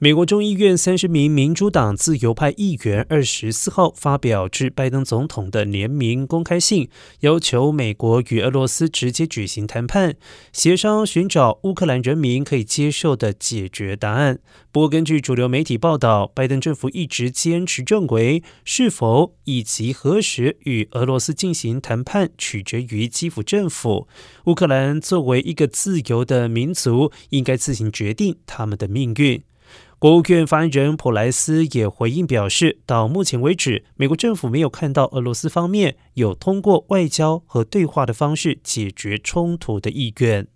美国众议院三十名民主党自由派议员二十四号发表致拜登总统的联名公开信，要求美国与俄罗斯直接举行谈判，协商寻找乌克兰人民可以接受的解决答案。不过，根据主流媒体报道，拜登政府一直坚持认为，是否以及何时与俄罗斯进行谈判，取决于基辅政府。乌克兰作为一个自由的民族，应该自行决定他们的命运。国务院发言人普莱斯也回应表示，到目前为止，美国政府没有看到俄罗斯方面有通过外交和对话的方式解决冲突的意愿。